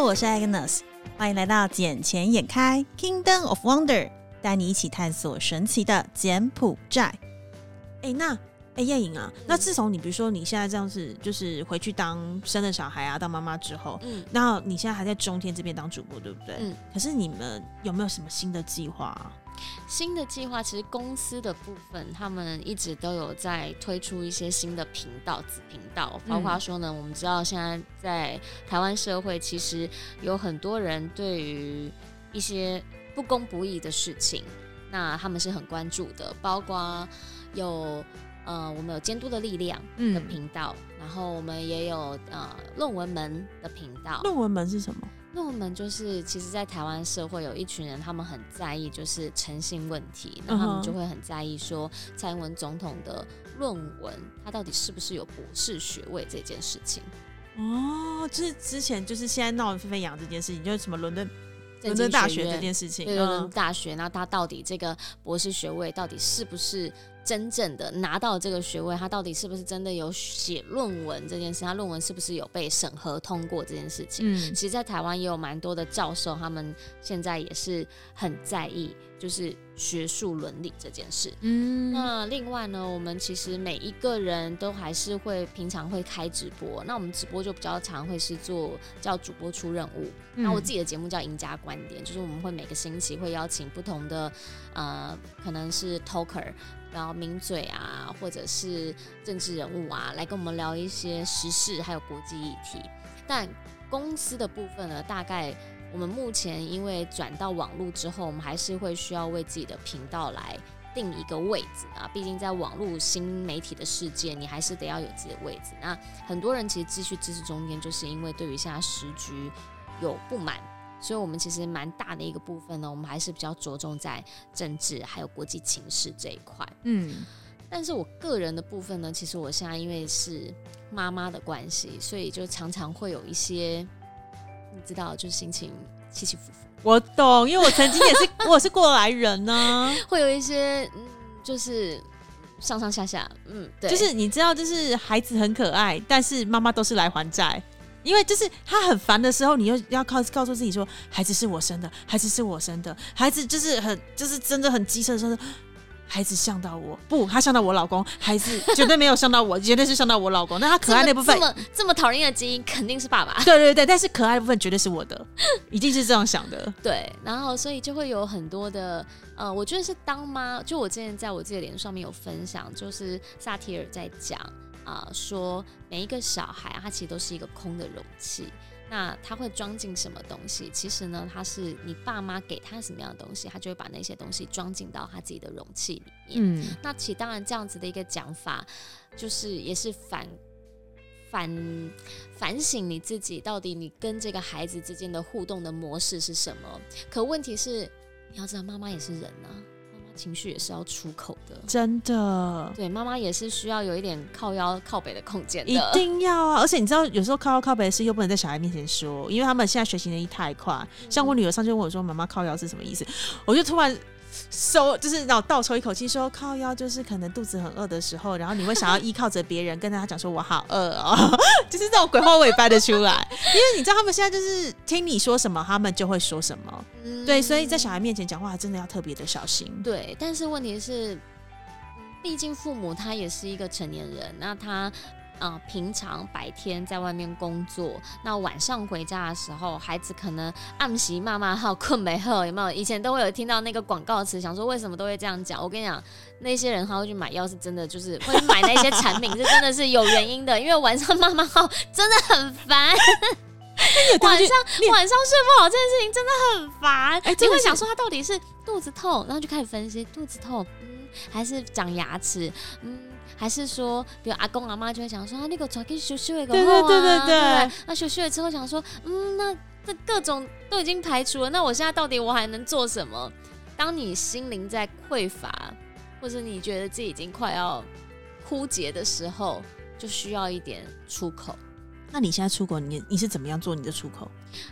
Hello，我是 Agnes，欢迎来到眼前眼开 Kingdom of Wonder，带你一起探索神奇的柬埔寨。哎，那哎叶颖啊，那自从你比如说你现在这样子，就是回去当生了小孩啊，当妈妈之后，嗯，那你现在还在中天这边当主播，对不对？嗯。可是你们有没有什么新的计划？新的计划其实公司的部分，他们一直都有在推出一些新的频道、子频道，包括说呢，我们知道现在在台湾社会，其实有很多人对于一些不公不义的事情，那他们是很关注的，包括有呃，我们有监督的力量的频道，然后我们也有呃论文门的频道。论文门是什么？那我们就是，其实，在台湾社会有一群人，他们很在意就是诚信问题，那他们就会很在意说蔡英文总统的论文，他到底是不是有博士学位这件事情。哦，就是之前就是现在闹得沸沸扬这件事情，就是什么伦敦伦敦大学这件事情，伦敦大学，那他到底这个博士学位到底是不是？真正的拿到这个学位，他到底是不是真的有写论文这件事？他论文是不是有被审核通过这件事情？嗯，其实，在台湾也有蛮多的教授，他们现在也是很在意，就是学术伦理这件事。嗯，那另外呢，我们其实每一个人都还是会平常会开直播，那我们直播就比较常会是做叫主播出任务。那我自己的节目叫赢家观点，就是我们会每个星期会邀请不同的呃，可能是 talker。然后名嘴啊，或者是政治人物啊，来跟我们聊一些时事，还有国际议题。但公司的部分呢，大概我们目前因为转到网络之后，我们还是会需要为自己的频道来定一个位置啊。毕竟在网络新媒体的世界，你还是得要有自己的位置。那很多人其实继续支持中间，就是因为对于现在时局有不满。所以，我们其实蛮大的一个部分呢，我们还是比较着重在政治还有国际情势这一块。嗯，但是我个人的部分呢，其实我现在因为是妈妈的关系，所以就常常会有一些，你知道，就是心情起起伏伏。我懂，因为我曾经也是，我是过来人呢，会有一些，嗯，就是上上下下，嗯，对，就是你知道，就是孩子很可爱，但是妈妈都是来还债。因为就是他很烦的时候，你又要靠告诉自己说，孩子是我生的，孩子是我生的，孩子就是很就是真的很机车的时候，孩子像到我不，他像到我老公，孩子绝对没有像到我，绝对是像到我老公。那他可爱那部分，这么这么讨厌的基因肯定是爸爸。对对对，但是可爱部分绝对是我的，一定是这样想的。对，然后所以就会有很多的呃，我觉得是当妈，就我之前在我自己的脸书上面有分享，就是萨提尔在讲。啊，说每一个小孩，他其实都是一个空的容器。那他会装进什么东西？其实呢，他是你爸妈给他什么样的东西，他就会把那些东西装进到他自己的容器里面。嗯，那其实当然这样子的一个讲法，就是也是反反反省你自己，到底你跟这个孩子之间的互动的模式是什么？可问题是，你要知道，妈妈也是人啊。情绪也是要出口的，真的。对，妈妈也是需要有一点靠腰靠北的空间的，一定要啊！而且你知道，有时候靠腰靠北的事又不能在小孩面前说，因为他们现在学习能力太快。像我女儿上去问我说：“妈妈靠腰是什么意思？”我就突然。收就是然后倒抽一口气，说靠腰就是可能肚子很饿的时候，然后你会想要依靠着别人跟他讲说我好饿哦，就是这种鬼话我也掰得出来，因为你知道他们现在就是听你说什么，他们就会说什么，对，所以在小孩面前讲话真的要特别的小心。对，但是问题是，毕竟父母他也是一个成年人，那他。啊，平常白天在外面工作，那晚上回家的时候，孩子可能暗袭妈妈号困没喝，有没有？以前都会有听到那个广告词，想说为什么都会这样讲？我跟你讲，那些人他会去买药，是真的，就是会买那些产品，是真的是有原因的，因为晚上妈妈号真的很烦，晚上晚上睡不好这件事情真的很烦，你会想说他到底是肚子痛，然后就开始分析肚子痛，嗯，还是长牙齿，嗯。还是说，比如阿公阿妈就会讲说啊，那个早给休息一个，对对对对对。那休息了之后想说，嗯，那这各种都已经排除了，那我现在到底我还能做什么？当你心灵在匮乏，或者你觉得自己已经快要枯竭的时候，就需要一点出口。那你现在出国，你你是怎么样做你的出口？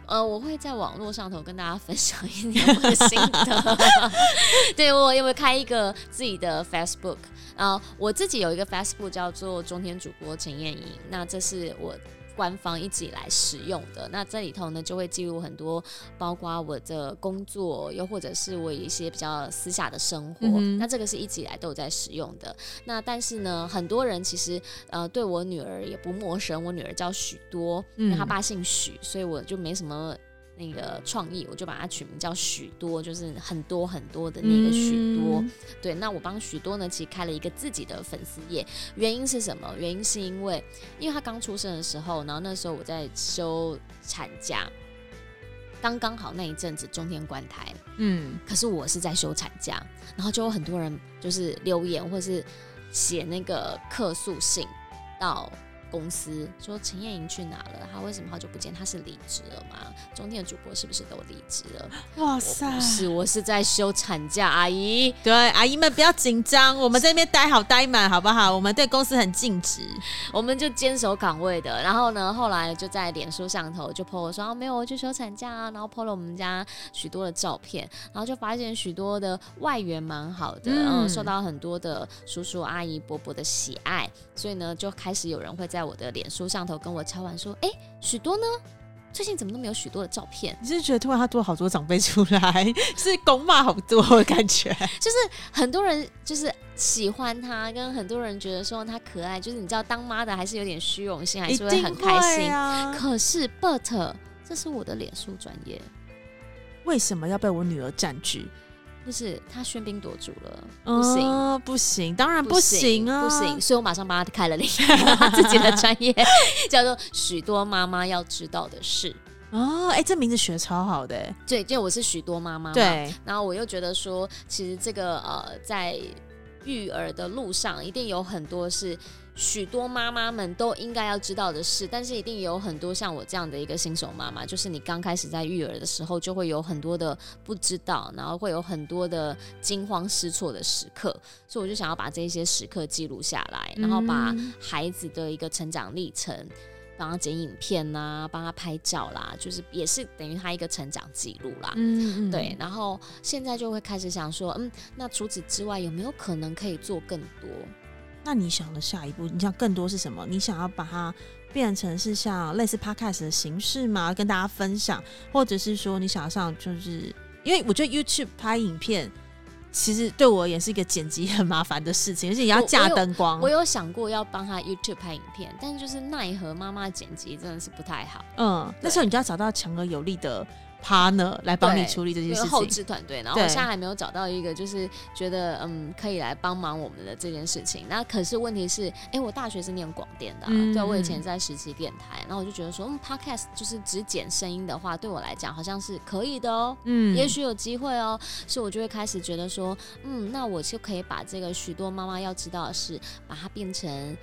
呃，我会在网络上头跟大家分享一点我的心得。对我有没有开一个自己的 Facebook，啊，我自己有一个 Facebook 叫做中天主播陈燕莹，那这是我官方一直以来使用的。那这里头呢，就会记录很多，包括我的工作，又或者是我一些比较私下的生活。那这个是一直以来都有在使用的。那但是呢，很多人其实呃对我女儿也不陌生，我女儿叫许多，因为她爸姓许，所以我就没什么。那个创意，我就把它取名叫许多，就是很多很多的那个许多。对，那我帮许多呢，其实开了一个自己的粉丝页，原因是什么？原因是因为，因为他刚出生的时候，然后那时候我在休产假，刚刚好那一阵子中天关台，嗯，可是我是在休产假，然后就有很多人就是留言或是写那个客诉信到。公司说陈燕莹去哪了？她为什么好久不见？她是离职了吗？中天的主播是不是都离职了？哇塞！是，我是在休产假，阿姨。对，阿姨们不要紧张，我们在那边待好待满，好不好？我们对公司很尽职，我们就坚守岗位的。然后呢，后来就在脸书上头就 po 我说没有，我去休产假啊。然后 po 了我们家许多的照片，然后就发现许多的外援蛮好的，嗯，受到很多的叔叔阿姨伯伯的喜爱，所以呢，就开始有人会在。在我的脸书上头跟我敲完说：“哎，许多呢？最近怎么都没有许多的照片？你是觉得突然他多了好多长辈出来，是公骂好多的感觉？就是很多人就是喜欢他，跟很多人觉得说他可爱，就是你知道当妈的还是有点虚荣心，还是会很开心啊。可是，but 这是我的脸书专业，为什么要被我女儿占据？”就是他喧宾夺主了，不行，不行，当然不行啊，不行，所以我马上帮他开了另一个 自己的专业，叫做许多妈妈要知道的事。哦，哎，这名字学超好的，对，因为我是许多妈妈，对，然后我又觉得说，其实这个呃，在育儿的路上，一定有很多是。许多妈妈们都应该要知道的事，但是一定有很多像我这样的一个新手妈妈，就是你刚开始在育儿的时候，就会有很多的不知道，然后会有很多的惊慌失措的时刻，所以我就想要把这些时刻记录下来，然后把孩子的一个成长历程，帮他剪影片呐，帮他拍照啦，就是也是等于他一个成长记录啦。嗯嗯。对，然后现在就会开始想说，嗯，那除此之外有没有可能可以做更多？那你想的下一步，你想更多是什么？你想要把它变成是像类似 podcast 的形式吗？跟大家分享，或者是说你想要上，就是因为我觉得 YouTube 拍影片，其实对我而言是一个剪辑很麻烦的事情，而且也要架灯光。我有想过要帮他 YouTube 拍影片，但就是奈何妈妈剪辑真的是不太好。嗯，那时候你就要找到强而有力的。Partner 来帮你处理这些事情，后置团队。然后我现在还没有找到一个，就是觉得嗯可以来帮忙我们的这件事情。那可是问题是，哎，我大学是念广电的，啊对，我以前在实习电台，然后我就觉得说，嗯，podcast 就是只剪声音的话，对我来讲好像是可以的哦，嗯，也许有机会哦，所以我就会开始觉得说，嗯，那我就可以把这个许多妈妈要知道的事，把它变成。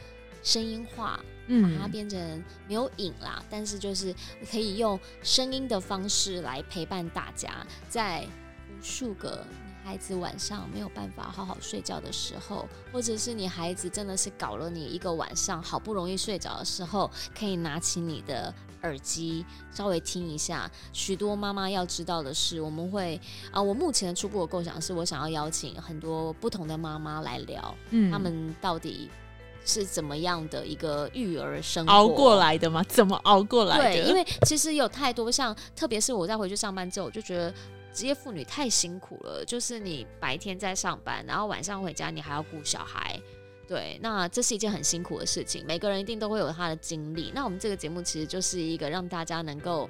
声音化，把它变成没有影啦，但是就是可以用声音的方式来陪伴大家，在无数个孩子晚上没有办法好好睡觉的时候，或者是你孩子真的是搞了你一个晚上好不容易睡着的时候，可以拿起你的耳机稍微听一下。许多妈妈要知道的是，我们会啊，我目前的初步的构想是我想要邀请很多不同的妈妈来聊，嗯，他们到底。是怎么样的一个育儿生活熬过来的吗？怎么熬过来的？对，因为其实有太多像，特别是我在回去上班之后，我就觉得职业妇女太辛苦了。就是你白天在上班，然后晚上回家，你还要顾小孩。对，那这是一件很辛苦的事情。每个人一定都会有他的经历。那我们这个节目其实就是一个让大家能够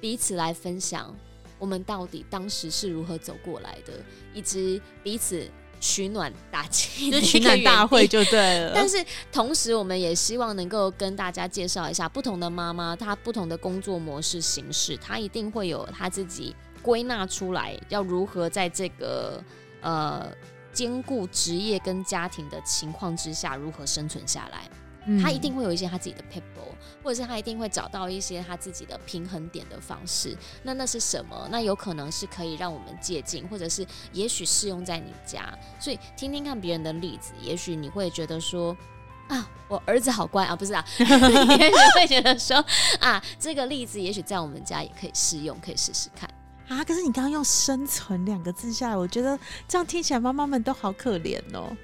彼此来分享，我们到底当时是如何走过来的，以及彼此。取暖大气，就取暖大会就对了。但是同时，我们也希望能够跟大家介绍一下不同的妈妈，她不同的工作模式形式，她一定会有她自己归纳出来，要如何在这个呃兼顾职业跟家庭的情况之下，如何生存下来。他一定会有一些他自己的 people，或者是他一定会找到一些他自己的平衡点的方式。那那是什么？那有可能是可以让我们借鉴，或者是也许适用在你家。所以听听看别人的例子，也许你会觉得说啊，我儿子好乖啊，不是啊，也许会觉得说啊，这个例子也许在我们家也可以适用，可以试试看啊。可是你刚刚用“生存”两个字下来，我觉得这样听起来妈妈们都好可怜哦。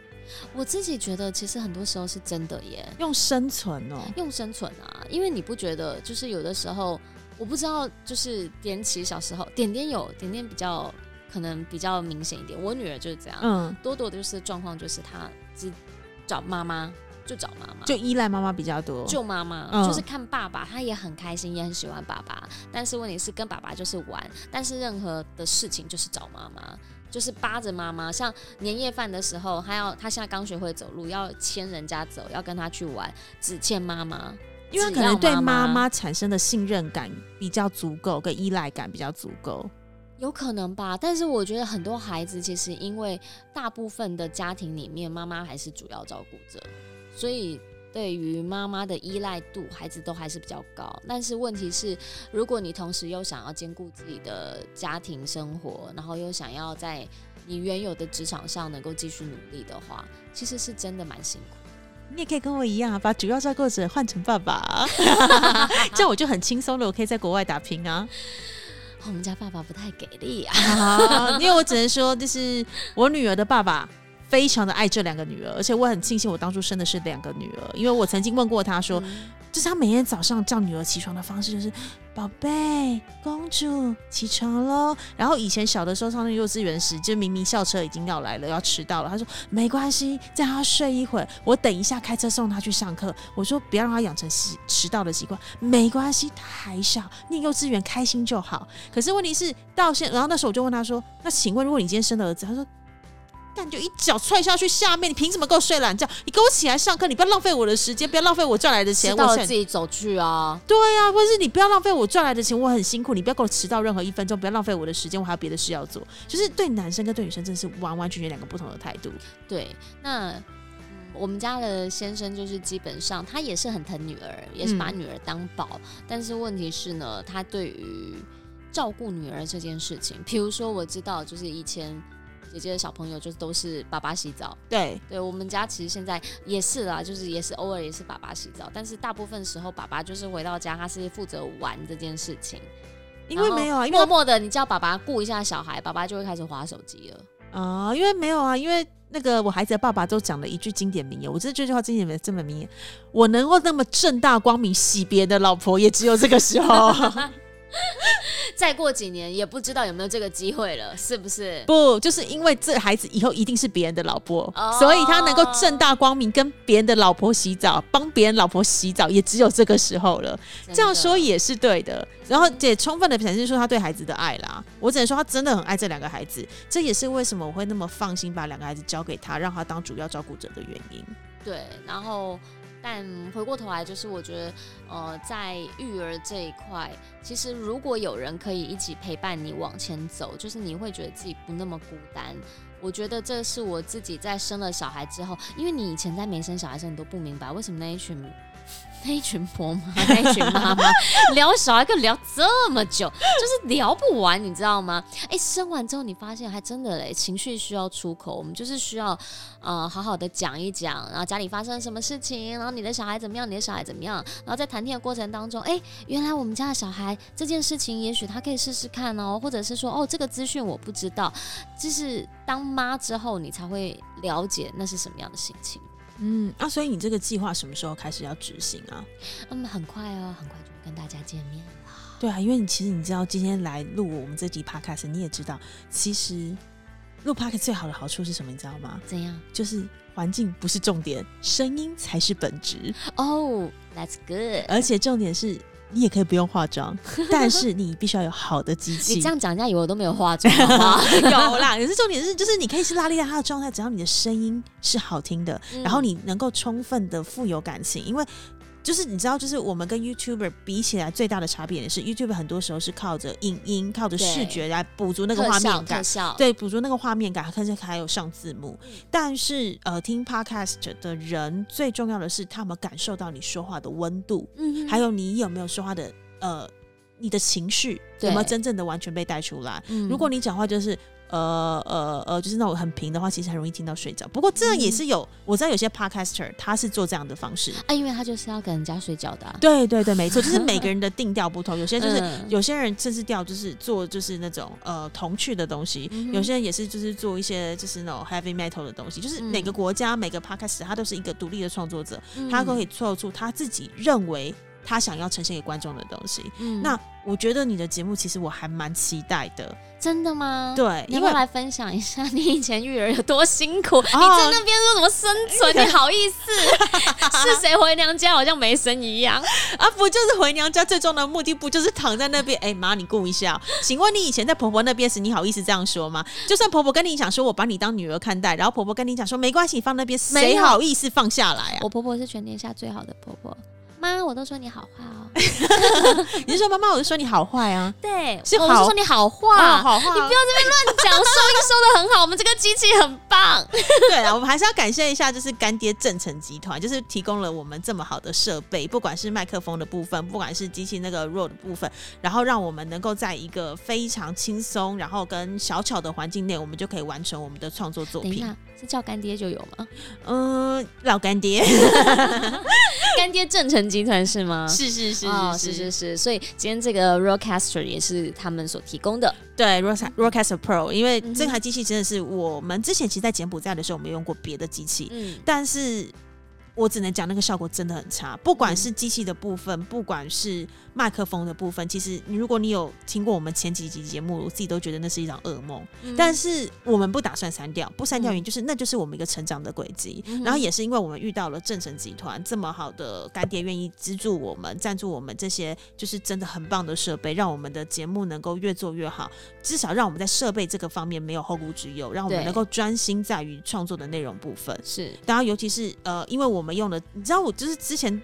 我自己觉得，其实很多时候是真的耶，用生存哦，用生存啊，因为你不觉得，就是有的时候，我不知道，就是点起小时候，点点有点点比较可能比较明显一点，我女儿就是这样，嗯，多多的就是状况就是她只找妈妈。就找妈妈，就依赖妈妈比较多。就妈妈，嗯就是看爸爸，他也很开心，也很喜欢爸爸。但是问题是跟爸爸就是玩，但是任何的事情就是找妈妈，就是扒着妈妈。像年夜饭的时候，他要他现在刚学会走路，要牵人家走，要跟他去玩，只欠妈妈，因为可能对妈妈妈产生的信任感比较足够，跟依赖感比较足够。有可能吧，但是我觉得很多孩子其实因为大部分的家庭里面，妈妈还是主要照顾者，所以对于妈妈的依赖度，孩子都还是比较高。但是问题是，如果你同时又想要兼顾自己的家庭生活，然后又想要在你原有的职场上能够继续努力的话，其实是真的蛮辛苦。你也可以跟我一样，把主要照顾者换成爸爸，这样我就很轻松了，我可以在国外打拼啊。我们家爸爸不太给力啊，啊，因为我只能说，就是我女儿的爸爸非常的爱这两个女儿，而且我很庆幸我当初生的是两个女儿，因为我曾经问过他说，就是他每天早上叫女儿起床的方式就是“宝贝，公主起床喽”。然后以前小的时候上那幼稚园时，就明明校车已经要来了，要迟到了，他说没关系，再让他睡一会儿，我等一下开车送他去上课。我说不要让他养成习迟到的习惯，没关系，他还小，念幼稚园开心就好。可是问题是到现，然后那时候我就问他说：“那请问，如果你今天生了儿子，他说。”干就一脚踹下去下面，你凭什么给我睡懒觉？你给我起来上课，你不要浪费我的时间，不要浪费我赚来的钱。我自己走去啊。对啊，或者是你不要浪费我赚来的钱，我很辛苦，你不要给我迟到任何一分钟，不要浪费我的时间，我还有别的事要做。就是对男生跟对女生真的是完完全全两个不同的态度。对，那嗯，我们家的先生就是基本上他也是很疼女儿，也是把嗯女儿当宝，但是问题是呢，他对于照顾女儿这件事情，比如说我知道，就是以前姐姐的小朋友就是都是爸爸洗澡，对，对我们家其实现在也是啦，就是也是偶尔也是爸爸洗澡，但是大部分时候爸爸就是回到家，他是负责玩这件事情，因为没有啊，因为默默的你叫爸爸顾一下小孩，爸爸就会开始划手机了。啊、因为没有啊，因为那个我孩子的爸爸都讲了一句经典名言，我真的这句话经典名这么名言，我能够那么正大光明洗别的老婆，也只有这个时候。再过几年也不知道有没有这个机会了，是不是？不，就是因为这孩子以后一定是别人的老婆，哦所以他能够正大光明跟别人的老婆洗澡，帮别人老婆洗澡，也只有这个时候了。这样说也是对的，然后也充分的展示出他对孩子的爱啦。我只能说他真的很爱这两个孩子，这也是为什么我会那么放心把两个孩子交给他，让他当主要照顾者的原因。对，然后但回过头来，就是我觉得，呃，在育儿这一块，其实如果有人可以一起陪伴你往前走，就是你会觉得自己不那么孤单。我觉得这是我自己在生了小孩之后，因为你以前在没生小孩的时候，你都不明白为什么那一群。那一群婆妈，那一群妈妈 聊小孩，可聊这么久，就是聊不完，你知道吗？哎、生完之后你发现还真的嘞，情绪需要出口，我们就是需要呃好好的讲一讲，然后家里发生什么事情，然后你的小孩怎么样，你的小孩怎么样，然后在谈天的过程当中，哎、原来我们家的小孩这件事情，也许他可以试试看哦，或者是说哦这个资讯我不知道，就是当妈之后你才会了解那是什么样的心情。嗯，啊，所以你这个计划什么时候开始要执行啊？嗯，很快哦，很快就会跟大家见面了。对啊，因为你其实你知道，今天来录我们这集 podcast，你也知道，其实录 podcast 最好的好处是什么？你知道吗？怎样？就是环境不是重点，声音才是本质。哦、t h a t s good。而且重点是你也可以不用化妆，但是你必须要有好的机器。你这样讲，人家以为我都没有化妆？有啦，可是重点是，就是你可以是拉力在他的状态，只要你的声音是好听的，嗯然后你能够充分的富有感情，因为。就是你知道，就是我们跟 YouTuber 比起来，最大的差别也是 YouTuber 很多时候是靠着影音、靠着视觉来补足那个画面感。对，补足那个画面感，甚至还有上字幕。嗯。但是呃，听 Podcast 的人最重要的是，他们感受到你说话的温度，嗯还有你有没有说话的呃，你的情绪有没有真正的完全被带出来。嗯。如果你讲话就是呃呃呃，就是那种很平的话，其实很容易听到睡着。不过这也是有，我知道有些 podcaster 他是做这样的方式。啊，因为他就是要跟人家睡觉。的啊、对对对，没错，就是每个人的定调不同，有些就是、嗯有些人甚至调就是做就是那种呃童趣的东西，嗯有些人也是就是做一些就是那种 heavy metal 的东西，就是每个国家、每个 podcast 他都是一个独立的创作者，他都可以做出他自己认为他想要呈现给观众的东西。嗯。那我觉得你的节目其实我还蛮期待的，真的吗？对，你要不要来分享一下你以前育儿有多辛苦？哦你在那边说什么生存？你好意思？是谁回娘家好像没生一样？啊，不就是回娘家最终的目的不就是躺在那边？哎、妈，你顾一下哦、请问你以前在婆婆那边时，你好意思这样说吗？就算婆婆跟你讲说我把你当女儿看待，然后婆婆跟你讲说没关系，你放那边，谁好意思放下来啊？我婆婆是全天下最好的婆婆，妈，我都说你好话哦。你是说妈妈，我就说你好坏啊？对，是我是说你好话，啊，好话，你不要这边乱讲，收音收的很好，我们这个机器很棒。对啊，我们还是要感谢一下，就是干爹正成集团，就是提供了我们这么好的设备，不管是麦克风的部分，不管是机器那个 road 的部分，然后让我们能够在一个非常轻松，然后跟小巧的环境内，我们就可以完成我们的创作作品。是叫干爹就有吗？嗯，老干爹，干爹正成集团是吗？是是是哦，是是是是，所以今天这个 Rodecaster 也是他们所提供的。对 r o c a s t e r Pro，因为这台机器真的是我们之前其实在柬埔寨的时候，我们用过别的机器，嗯，但是我只能讲那个效果真的很差，不管是机器的部分，不管是麦克风的部分，其实你如果你有听过我们前几集节目，我自己都觉得那是一场噩梦。嗯。但是我们不打算删掉，不删掉原因就是那就是我们一个成长的轨迹，嗯然后也是因为我们遇到了正成集团这么好的干爹，愿意资助我们、赞助我们这些就是真的很棒的设备，让我们的节目能够越做越好，至少让我们在设备这个方面没有后顾之忧，让我们能够专心在于创作的内容部分。是。然后尤其是呃，因为我们用的，你知道，我就是之前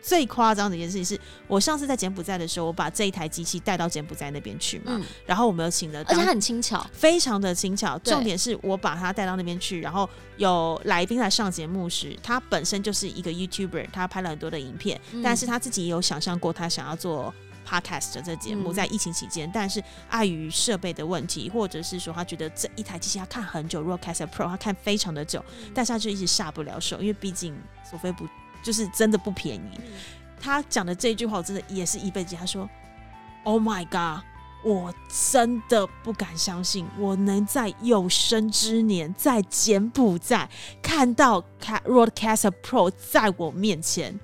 最夸张的一件事情是，我上次在柬埔寨的时候，我把这一台机器带到柬埔寨那边去嘛，嗯，然后我们有请了当而且很轻巧，非常的轻巧，重点是我把它带到那边去，然后有来宾来上节目时，他本身就是一个 YouTuber，他拍了很多的影片，嗯但是他自己也有想象过他想要做。Podcast 的这节目嗯在疫情期间，但是碍于设备的问题，或者是说他觉得这一台机器他看很久 r o d c a s t Pro 他看非常的久，嗯但是他就一直下不了手，因为毕竟索菲不就是真的不便宜。嗯他讲的这一句话，我真的也是一辈子。他说：“Oh my god，我真的不敢相信，我能在有生之年在柬埔寨看到 Ca- Rodecaster Pro 在我面前。”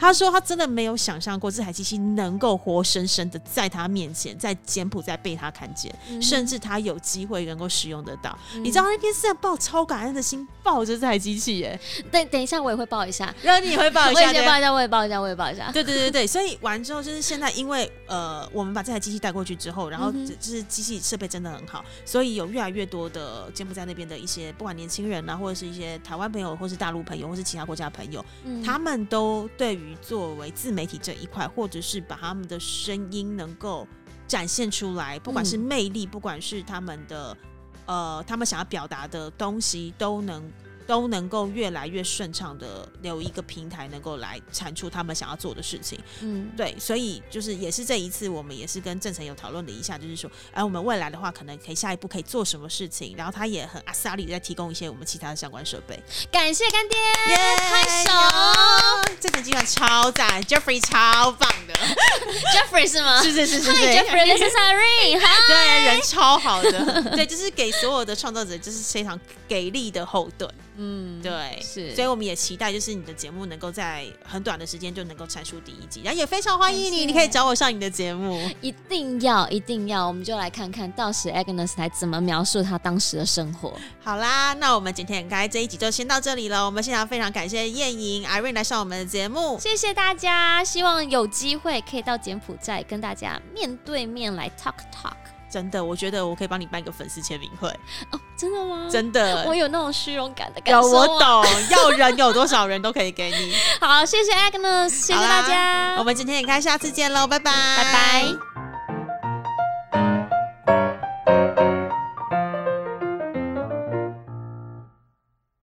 他说他真的没有想象过这台机器能够活生生的在他面前，在柬埔寨被他看见，嗯。甚至他有机会能够使用得到。嗯。你知道那天是在抱超感恩的心抱着这台机器耶，等等一下，我也会抱一下，然后你也会抱一下我也先抱一下，我也抱一下，我也抱一下。对对对对，所以完之后就是现在，因为呃，我们把这台机器带过去之后，然后就是机器设备真的很好，所以有越来越多的柬埔寨那边的一些不管年轻人啊，或者是一些台湾朋友，或是大陆朋友，或是其他国家的朋友，嗯。他们都对于作为自媒体这一块，或者是把他们的声音能够展现出来，不管是嗯魅力，不管是他们的呃他们想要表达的东西，都能。都能够越来越顺畅的有一个平台，能够来产出他们想要做的事情。嗯，对，所以就是也是这一次，我们也是跟郑成有讨论了一下，就是说，哎，我们未来的话，可能可以下一步可以做什么事情，然后他也很阿萨里地在提供一些我们其他的相关设备。感谢干爹，耶拍手有这整集团超赞，Jeffrey 超棒的，Jeffrey 是吗？是是是是是 Hi，Jeffrey，this is Irene。对，人超好的，对，就是给所有的创作者就是非常给力的后盾，嗯，对，是所以我们也期待就是你的节目能够在很短的时间就能够产出第一集，然后也非常欢迎你，你可以找我上你的节目。一定要一定要，我们就来看看到时 Agnes 来怎么描述他当时的生活。好啦，那我们今天很开这一集就先到这里了。我们现场非常感谢燕莹、Irene 来上我们的节目。谢谢大家，希望有机会可以到柬埔寨跟大家面对面来 talk talk。真的，我觉得我可以帮你办一个粉丝签名会，哦，真的吗？真的。我有那种虚荣感的感有受。啊我。懂，要人有多少人都可以给你。好，谢谢 Agnes，谢谢大家，我们今天也开，下次见喽，拜拜，拜拜。